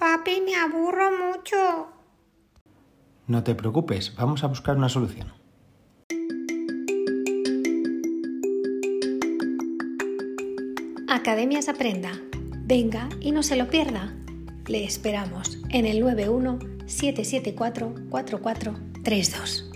papi, me aburro mucho. No te preocupes, vamos a buscar una solución. Academias Aprenda. Venga y no se lo pierda. Le esperamos en el 91 774 4432.